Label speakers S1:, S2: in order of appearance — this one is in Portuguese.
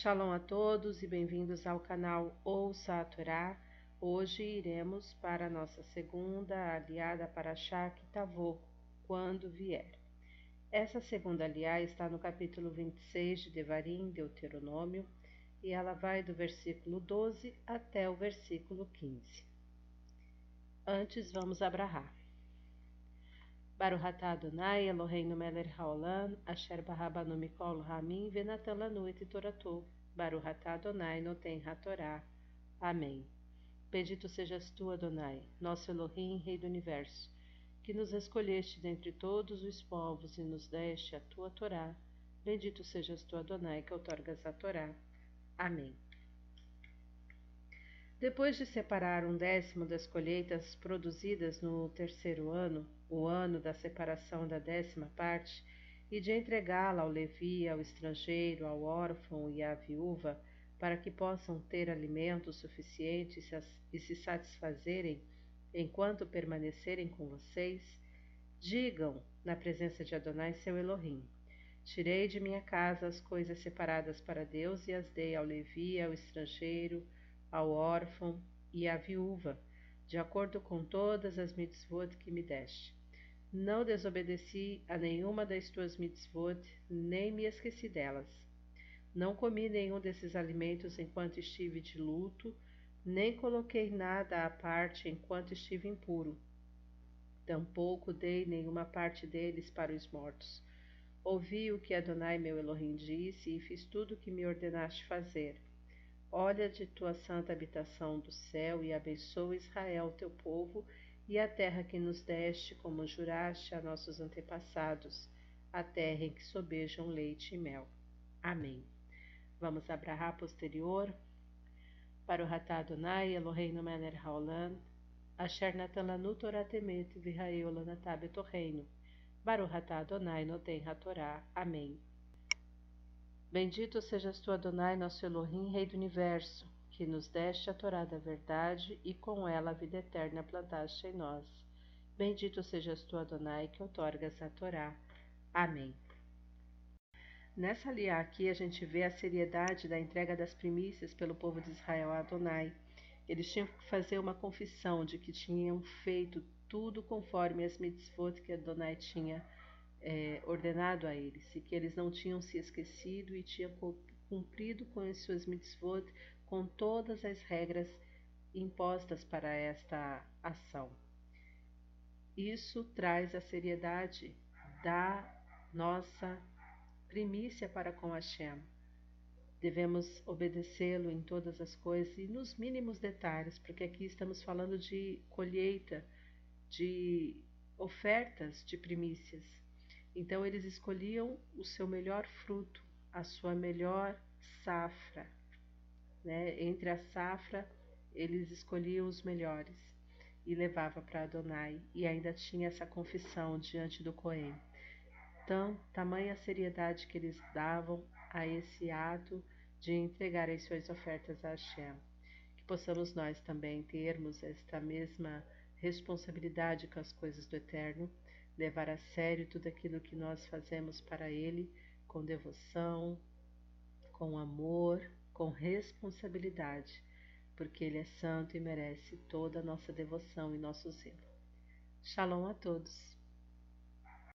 S1: Shalom a todos e bem-vindos ao canal Ouça a Torá. Hoje iremos para a nossa segunda aliada para Kitavô, quando vier. Essa segunda aliá está no capítulo 26 de Devarim, Deuteronômio, e ela vai do versículo 12 até o versículo 15. Antes vamos abrahar. Baruch atah Adonai Eloheinu melech haolam, asher barabanu mikol ramin venatan lanu et toratou. Baruch atah Adonai noten hatorá. Amém. Bendito sejas tu, Adonai, nosso Elohim, Rei do Universo, que nos escolheste dentre todos os povos e nos deste a tua Torá. Bendito sejas tu, Adonai, que outorgas a Torá. Amém. Depois de separar um décimo das colheitas produzidas no terceiro ano, o ano da separação da décima parte, e de entregá-la ao Levi, ao estrangeiro, ao órfão e à viúva, para que possam ter alimento suficiente e se satisfazerem enquanto permanecerem com vocês, digam na presença de Adonai seu Elohim: Tirei de minha casa as coisas separadas para Deus e as dei ao Levi, ao estrangeiro, ao órfão e à viúva, de acordo com todas as mitzvot que me deste. Não desobedeci a nenhuma das tuas mitzvot, nem me esqueci delas. Não comi nenhum desses alimentos enquanto estive de luto, nem coloquei nada à parte enquanto estive impuro. Tampouco dei nenhuma parte deles para os mortos. Ouvi o que Adonai meu Elohim disse e fiz tudo o que me ordenaste fazer. Olha de tua santa habitação do céu e abençoa Israel, teu povo, e a terra que nos deste, como juraste a nossos antepassados, a terra em que sobejam leite e mel. Amém. Vamos abrahar posterior para o Ratá Adonai, Eloheinu Mener Haolam, Asher Natan Lanu Torah Temet, Virraeu Lanatab Etorreino, Baruch Ratá Adonai Noten HaTorá. Amém. Bendito sejas tu, Adonai, nosso Elohim, Rei do Universo, que nos deste a Torá da verdade e com ela a vida eterna plantaste em nós. Bendito sejas tu, Adonai, que outorgas a Torá. Amém. Nessa aliá aqui a gente vê a seriedade da entrega das primícias pelo povo de Israel a Adonai. Eles tinham que fazer uma confissão de que tinham feito tudo conforme as mitzvot que Adonai tinha é, ordenado a eles, e que eles não tinham se esquecido e tinham cumprido com as suas mitzvot, com todas as regras impostas para esta ação. Isso traz a seriedade da nossa primícia para com Hashem. Devemos obedecê-lo em todas as coisas e nos mínimos detalhes, porque aqui estamos falando de colheita, de ofertas de primícias. Então eles escolhiam o seu melhor fruto, a sua melhor safra. Né? Entre a safra, eles escolhiam os melhores e levava para Adonai. E ainda tinha essa confissão diante do Cohen. Então, tamanha seriedade que eles davam a esse ato de entregar as suas ofertas a Hashem. Que possamos nós também termos esta mesma responsabilidade com as coisas do Eterno levar a sério tudo aquilo que nós fazemos para Ele com devoção, com amor, com responsabilidade, porque Ele é santo e merece toda a nossa devoção e nosso zelo. Shalom a todos.